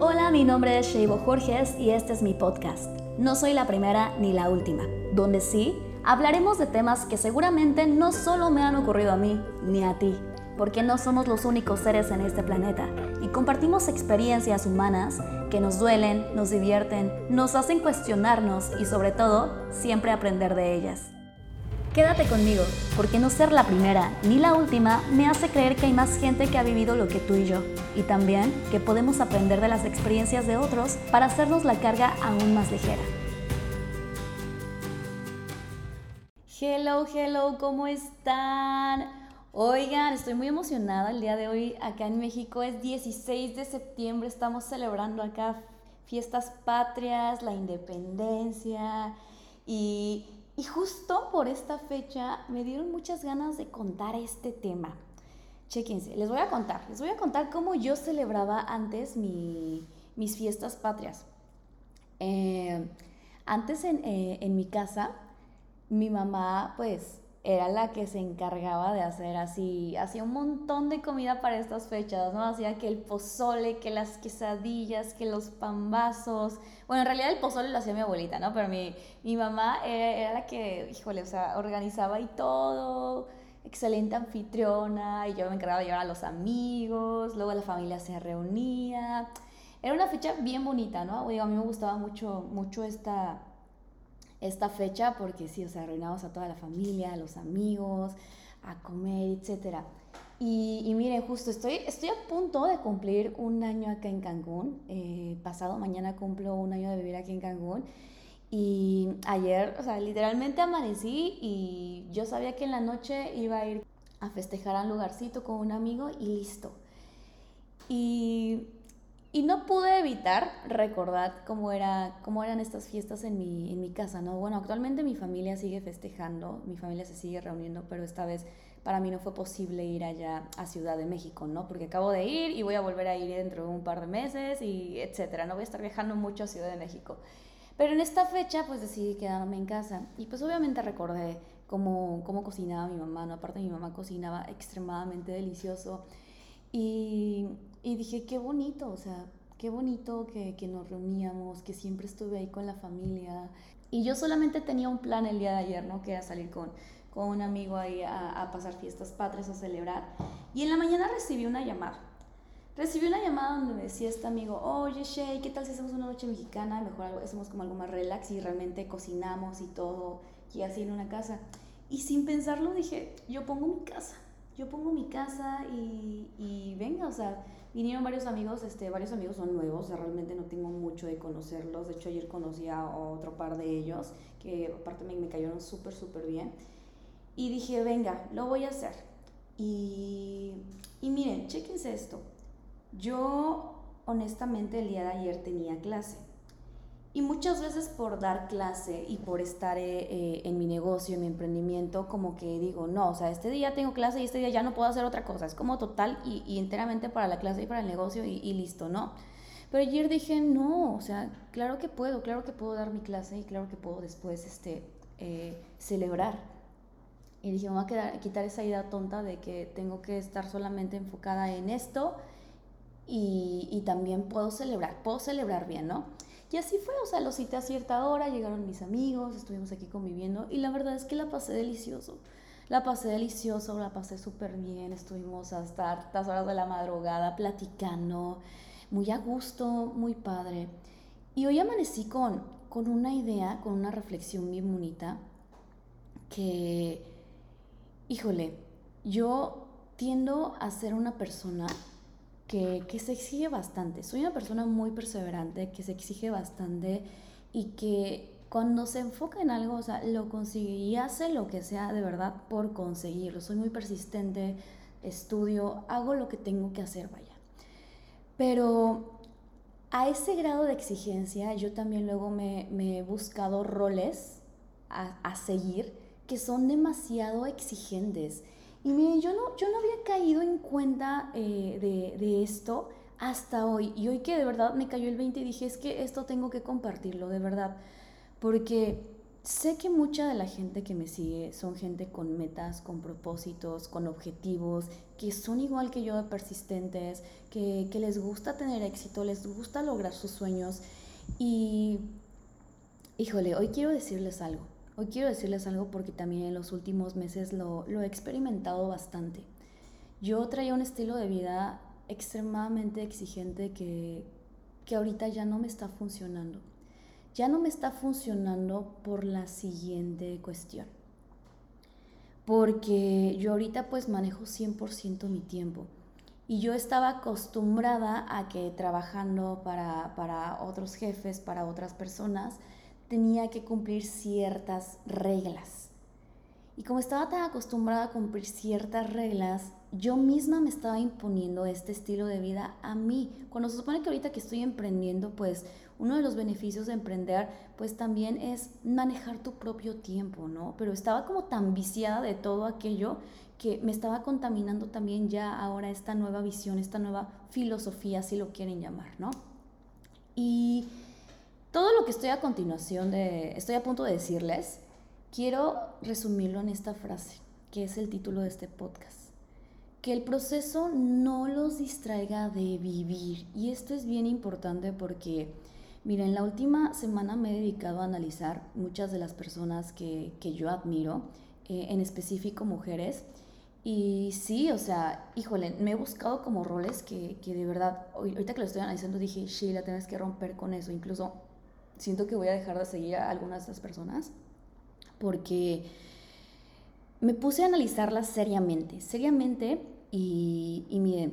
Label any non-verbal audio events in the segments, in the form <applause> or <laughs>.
Hola, mi nombre es Sheibo Jorges y este es mi podcast. No soy la primera ni la última, donde sí hablaremos de temas que seguramente no solo me han ocurrido a mí ni a ti, porque no somos los únicos seres en este planeta y compartimos experiencias humanas que nos duelen, nos divierten, nos hacen cuestionarnos y sobre todo siempre aprender de ellas. Quédate conmigo, porque no ser la primera ni la última me hace creer que hay más gente que ha vivido lo que tú y yo, y también que podemos aprender de las experiencias de otros para hacernos la carga aún más ligera. Hello, hello, ¿cómo están? Oigan, estoy muy emocionada el día de hoy acá en México. Es 16 de septiembre, estamos celebrando acá fiestas patrias, la independencia y y justo por esta fecha me dieron muchas ganas de contar este tema. Chequense, les voy a contar, les voy a contar cómo yo celebraba antes mis fiestas patrias. Eh, antes en, eh, en mi casa, mi mamá pues era la que se encargaba de hacer así, hacía un montón de comida para estas fechas, ¿no? Hacía que el pozole, que las quesadillas, que los pambazos. Bueno, en realidad el pozole lo hacía mi abuelita, ¿no? Pero mi, mi mamá era, la que, híjole, o sea, organizaba y todo. Excelente anfitriona, y yo me encargaba de llevar a los amigos, luego la familia se reunía. Era una fecha bien bonita, ¿no? Oiga, a mí me gustaba mucho, mucho esta esta fecha porque sí, o sea, arruinamos a toda la familia, a los amigos, a comer, etc. Y, miren, justo estoy, estoy a punto de cumplir un año acá en Cancún. Eh, pasado mañana cumplo un año de vivir aquí en Cancún. Y ayer, o sea, literalmente amanecí y yo sabía que en la noche iba a ir a festejar a un lugarcito con un amigo y listo. Y y no pude evitar recordar cómo, era, cómo eran estas fiestas en mi, en mi casa, ¿no? Bueno, actualmente mi familia sigue festejando, mi familia se sigue reuniendo, pero esta vez para mí no fue posible ir allá a Ciudad de México, ¿no? Porque acabo de ir y voy a volver a ir dentro de un par de meses y etcétera. No voy a estar viajando mucho a Ciudad de México. Pero en esta fecha pues decidí quedarme en casa y pues obviamente recordé cómo, cómo cocinaba mi mamá, ¿no? Aparte mi mamá cocinaba extremadamente delicioso y, y dije, qué bonito, o sea, qué bonito que, que, nos reuníamos, que siempre estuve ahí con la familia. Y yo solamente tenía un plan el día de ayer, ¿no? Que era salir con, con un amigo ahí a, a, pasar fiestas patrias, a celebrar. Y en la mañana recibí una llamada. Recibí una llamada donde me decía este amigo, oye Shay, ¿qué tal si hacemos una noche mexicana? Mejor hacemos como algo más relax y realmente cocinamos y todo, y así en una casa. Y sin pensarlo dije, yo pongo mi casa yo pongo mi casa y, y, venga, o sea, vinieron varios amigos, este, varios amigos son nuevos, realmente no tengo mucho de conocerlos, de hecho ayer conocí a otro par de ellos, que aparte me, me cayeron súper, súper bien, y dije, venga, lo voy a hacer. Y, y miren, chéquense esto, yo honestamente el día de ayer tenía clase, y muchas veces por dar clase y por estar eh, eh, en mi negocio, en mi emprendimiento, como que digo, no, o sea, este día tengo clase y este día ya no puedo hacer otra cosa. Es como total y, enteramente para la clase y para el negocio y, listo, ¿no? Pero ayer dije, no, o sea, claro que puedo, claro que puedo dar mi clase y claro que puedo después este, eh, celebrar. Y dije, me voy a quedar, quitar esa idea tonta de que tengo que estar solamente enfocada en esto y, y también puedo celebrar, puedo celebrar bien, ¿no? Y así fue, o sea, lo cité a cierta hora, llegaron mis amigos, estuvimos aquí conviviendo y la verdad es que la pasé delicioso. La pasé delicioso, la pasé súper bien, estuvimos hasta hartas horas de la madrugada platicando, muy a gusto, muy padre. Y hoy amanecí con, con una idea, con una reflexión bien bonita, que, híjole, yo tiendo a ser una persona que, se exige bastante. Soy una persona muy perseverante, que se exige bastante y que cuando se enfoca en algo, o sea, lo consigue y hace lo que sea de verdad por conseguirlo. Soy muy persistente, estudio, hago lo que tengo que hacer, vaya. Pero a ese grado de exigencia, yo también luego me, he buscado roles a, a seguir que son demasiado exigentes y miren, yo no, yo no había caído en cuenta eh, de, de, esto hasta hoy. Y hoy que de verdad me cayó el 20 y dije, es que esto tengo que compartirlo, de verdad. Porque sé que mucha de la gente que me sigue son gente con metas, con propósitos, con objetivos, que son igual que yo de persistentes, que, que les gusta tener éxito, les gusta lograr sus sueños. Y, híjole, hoy quiero decirles algo. Hoy quiero decirles algo porque también en los últimos meses lo, lo he experimentado bastante. Yo traía un estilo de vida extremadamente exigente que, que ahorita ya no me está funcionando. Ya no me está funcionando por la siguiente cuestión. Porque yo ahorita pues manejo 100% mi tiempo. Y yo estaba acostumbrada a que trabajando para, para otros jefes, para otras personas, tenía que cumplir ciertas reglas. Y como estaba tan acostumbrada a cumplir ciertas reglas, yo misma me estaba imponiendo este estilo de vida a mí. Cuando se supone que ahorita que estoy emprendiendo, pues uno de los beneficios de emprender, pues también es manejar tu propio tiempo, ¿no? Pero estaba como tan viciada de todo aquello que me estaba contaminando también ya ahora esta nueva visión, esta nueva filosofía, si lo quieren llamar, ¿no? Y todo lo que estoy a continuación de, estoy a punto de decirles, quiero resumirlo en esta frase, que es el título de este podcast que el proceso no los distraiga de vivir. Y esto es bien importante porque, mira, en la última semana me he dedicado a analizar muchas de las personas que, yo admiro, eh, en específico mujeres. Y sí, o sea, híjole, me he buscado como roles que, que de verdad, ahorita que lo estoy analizando dije, Sheila, tienes que romper con eso. Incluso siento que voy a dejar de seguir a algunas de estas personas porque me puse a analizarlas seriamente. Seriamente y, miren,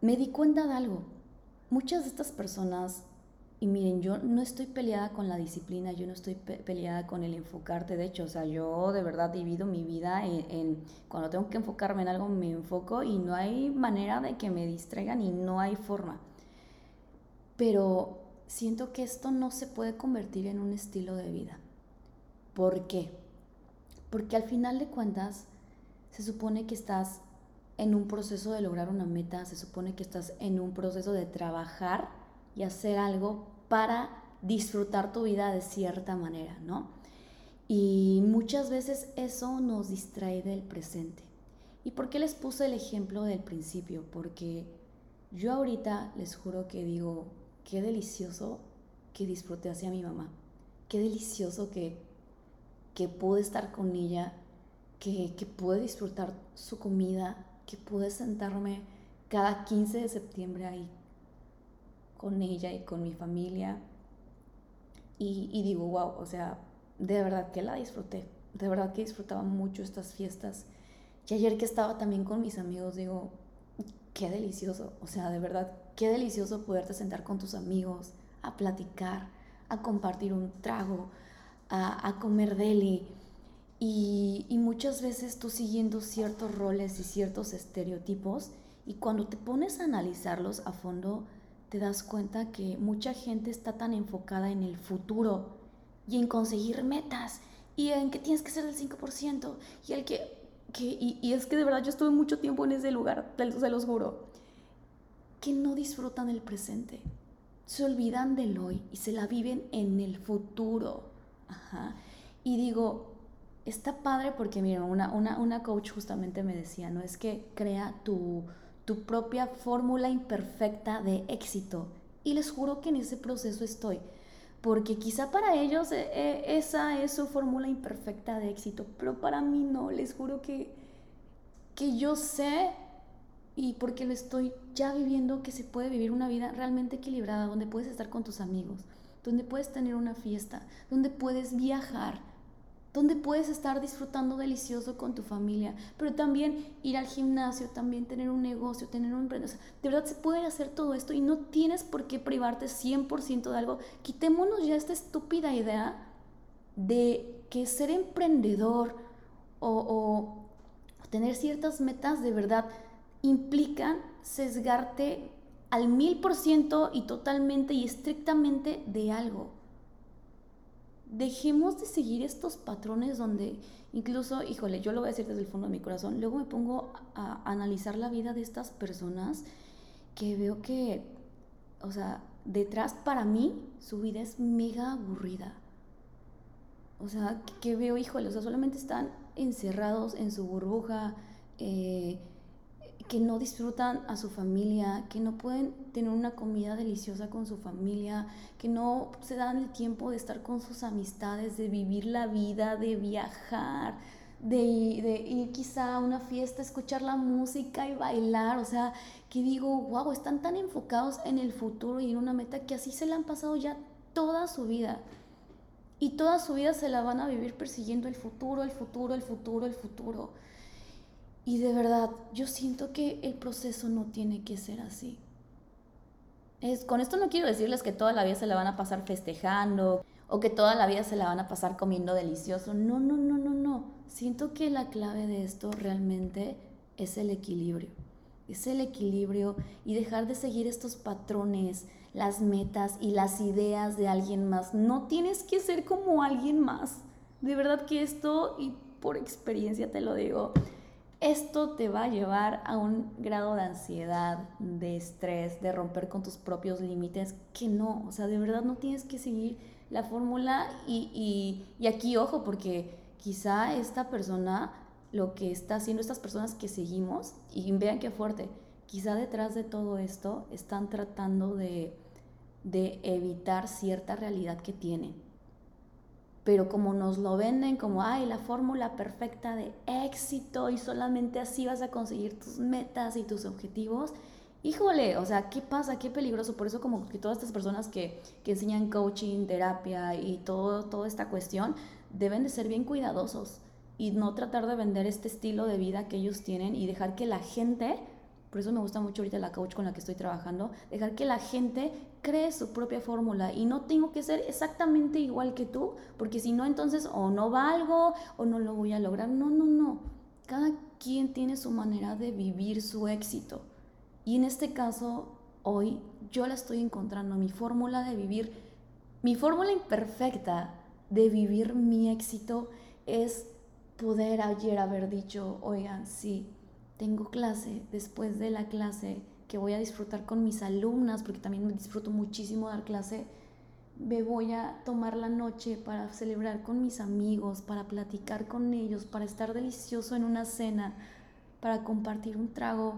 me di cuenta de algo. Muchas de estas personas, y miren, yo no estoy peleada con la disciplina, yo no estoy peleada con el enfocarte. De hecho, o sea, yo de verdad divido mi vida en, cuando tengo que enfocarme en algo, me enfoco y no hay manera de que me distraigan y no hay forma. Pero siento que esto no se puede convertir en un estilo de vida. ¿Por qué? Porque al final de cuentas, se supone que estás en un proceso de lograr una meta, se supone que estás en un proceso de trabajar y hacer algo para disfrutar tu vida de cierta manera, ¿no? Y muchas veces eso nos distrae del presente. ¿Y por qué les puse el ejemplo del principio? Porque yo ahorita les juro que digo, qué delicioso que disfruté hacia mi mamá, qué delicioso que, que pude estar con ella, que, que pude disfrutar su comida, que pude sentarme cada 15 de septiembre ahí con ella y con mi familia. Y, digo, wow, o sea, de verdad que la disfruté, de verdad que disfrutaba mucho estas fiestas. Y ayer que estaba también con mis amigos, digo, qué delicioso, o sea, de verdad, qué delicioso poderte sentar con tus amigos, a platicar, a compartir un trago, a, comer deli. Y, muchas veces tú siguiendo ciertos roles y ciertos estereotipos y cuando te pones a analizarlos a fondo, te das cuenta que mucha gente está tan enfocada en el futuro y en conseguir metas y en que tienes que ser el 5% y el que, que y, es que de verdad yo estuve mucho tiempo en ese lugar, se los juro, que no disfrutan el presente, se olvidan del hoy y se la viven en el futuro. Ajá. Y digo, está padre porque, miren, una, una, una, coach justamente me decía, ¿no? Es que crea tu, tu propia fórmula imperfecta de éxito. Y les juro que en ese proceso estoy. Porque quizá para ellos eh, eh, esa es su fórmula imperfecta de éxito, pero para mí no, les juro que, que yo sé y porque lo estoy ya viviendo que se puede vivir una vida realmente equilibrada, donde puedes estar con tus amigos, donde puedes tener una fiesta, donde puedes viajar, donde puedes estar disfrutando delicioso con tu familia, pero también ir al gimnasio, también tener un negocio, tener un emprendedor. de verdad se puede hacer todo esto y no tienes por qué privarte 100% de algo. Quitémonos ya esta estúpida idea de que ser emprendedor o tener ciertas metas de verdad implican sesgarte al mil por ciento y totalmente y estrictamente de algo dejemos de seguir estos patrones donde incluso, híjole, yo lo voy a decir desde el fondo de mi corazón, luego me pongo a analizar la vida de estas personas que veo que, o sea, detrás para mí su vida es mega aburrida. O sea, que veo, híjole, o sea, solamente están encerrados en su burbuja, eh, que no disfrutan a su familia, que no pueden tener una comida deliciosa con su familia, que no se dan el tiempo de estar con sus amistades, de vivir la vida, de viajar, de, de ir quizá a una fiesta, escuchar la música y bailar. O sea, que digo, wow, están tan enfocados en el futuro y en una meta que así se le han pasado ya toda su vida. Y toda su vida se la van a vivir persiguiendo el futuro, el futuro, el futuro, el futuro. Y de verdad, yo siento que el proceso no tiene que ser así. Es, con esto no quiero decirles que toda la vida se la van a pasar festejando o que toda la vida se la van a pasar comiendo delicioso. No, no, no, no, no. Siento que la clave de esto realmente es el equilibrio. Es el equilibrio y dejar de seguir estos patrones, las metas y las ideas de alguien más. No tienes que ser como alguien más. De verdad que esto, y por experiencia te lo digo, esto te va a llevar a un grado de ansiedad, de estrés, de romper con tus propios límites, que no, o sea, de verdad no tienes que seguir la fórmula y, y aquí ojo, porque quizá esta persona, lo que está haciendo estas personas que seguimos, y vean qué fuerte, quizá detrás de todo esto están tratando de de evitar cierta realidad que tienen. Pero como nos lo venden como, ay, la fórmula perfecta de éxito y solamente así vas a conseguir tus metas y tus objetivos, híjole, o sea, ¿qué pasa? Qué peligroso. Por eso como que todas estas personas que, que enseñan coaching, terapia y todo, toda esta cuestión, deben de ser bien cuidadosos y no tratar de vender este estilo de vida que ellos tienen y dejar que la gente por eso me gusta mucho ahorita la coach con la que estoy trabajando, dejar que la gente cree su propia fórmula y no tengo que ser exactamente igual que tú, porque si no, entonces o no valgo o no lo voy a lograr. No, no, no. Cada quien tiene su manera de vivir su éxito. Y en este caso, hoy yo la estoy encontrando, mi fórmula de vivir, mi fórmula imperfecta de vivir mi éxito es poder ayer haber dicho, oigan, sí, tengo clase, después de la clase que voy a disfrutar con mis alumnas, porque también disfruto muchísimo dar clase, me voy a tomar la noche para celebrar con mis amigos, para platicar con ellos, para estar delicioso en una cena, para compartir un trago,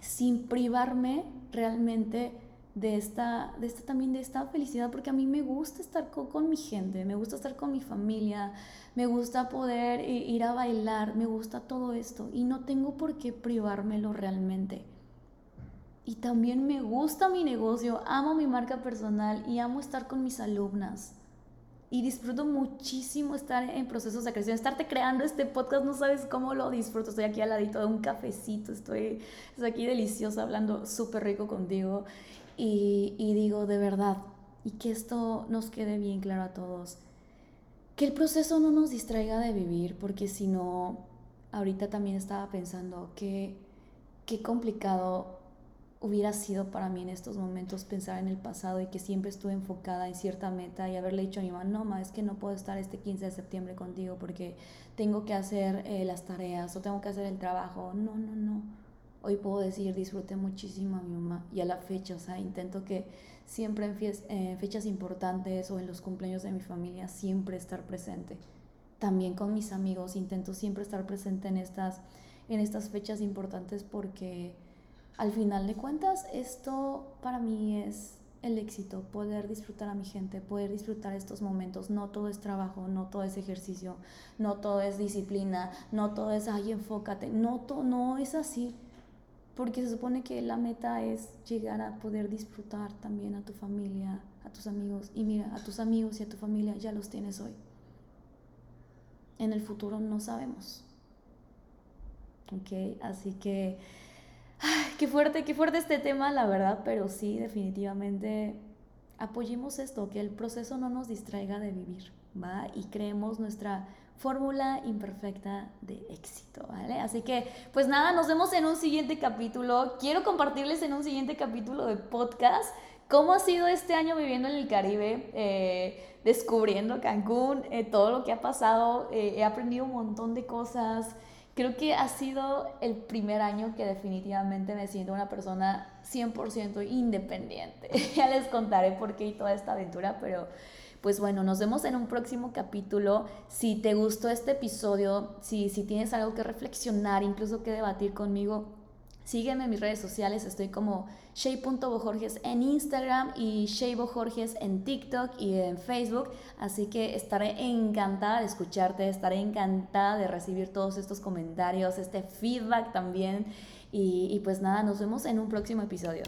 sin privarme realmente de esta, de esta también de esta felicidad, porque a mí me gusta estar con, mi gente, me gusta estar con mi familia, me gusta poder ir a bailar, me gusta todo esto y no tengo por qué privármelo realmente. Y también me gusta mi negocio, amo mi marca personal y amo estar con mis alumnas. Y disfruto muchísimo estar en procesos de creación. Estarte creando este podcast, no sabes cómo lo disfruto. Estoy aquí al ladito de un cafecito, estoy, estoy aquí deliciosa hablando súper rico contigo. Y, digo de verdad, y que esto nos quede bien claro a todos, que el proceso no nos distraiga de vivir, porque si no, ahorita también estaba pensando que qué complicado hubiera sido para mí en estos momentos pensar en el pasado y que siempre estuve enfocada en cierta meta y haberle dicho a mi mamá, no, ma, es que no puedo estar este 15 de septiembre contigo porque tengo que hacer eh, las tareas o tengo que hacer el trabajo. No, no, no hoy puedo decir disfruté muchísimo a mi mamá y a la fecha, o sea, intento que siempre en fechas importantes o en los cumpleaños de mi familia siempre estar presente. También con mis amigos intento siempre estar presente en estas, en estas fechas importantes porque al final de cuentas esto para mí es el éxito, poder disfrutar a mi gente, poder disfrutar estos momentos. No todo es trabajo, no todo es ejercicio, no todo es disciplina, no todo es, ay, enfócate, no, no es así porque se supone que la meta es llegar a poder disfrutar también a tu familia, a tus amigos. Y mira, a tus amigos y a tu familia ya los tienes hoy. En el futuro no sabemos. ¿Ok? Así que, ay, qué fuerte, qué fuerte este tema, la verdad, pero sí, definitivamente apoyemos esto, que el proceso no nos distraiga de vivir, ¿va? Y creemos nuestra fórmula imperfecta de éxito, ¿vale? Así que, pues nada, nos vemos en un siguiente capítulo. Quiero compartirles en un siguiente capítulo de podcast cómo ha sido este año viviendo en el Caribe, eh, descubriendo Cancún, eh, todo lo que ha pasado. Eh, he aprendido un montón de cosas. Creo que ha sido el primer año que definitivamente me siento una persona 100% independiente. <laughs> ya les contaré por qué y toda esta aventura, pero pues bueno, nos vemos en un próximo capítulo. Si te gustó este episodio, si, si tienes algo que reflexionar, incluso que debatir conmigo, Sígueme en mis redes sociales, estoy como shay.bojorges en Instagram y shaybojorges en TikTok y en Facebook, así que estaré encantada de escucharte, estaré encantada de recibir todos estos comentarios, este feedback también y, y pues nada, nos vemos en un próximo episodio.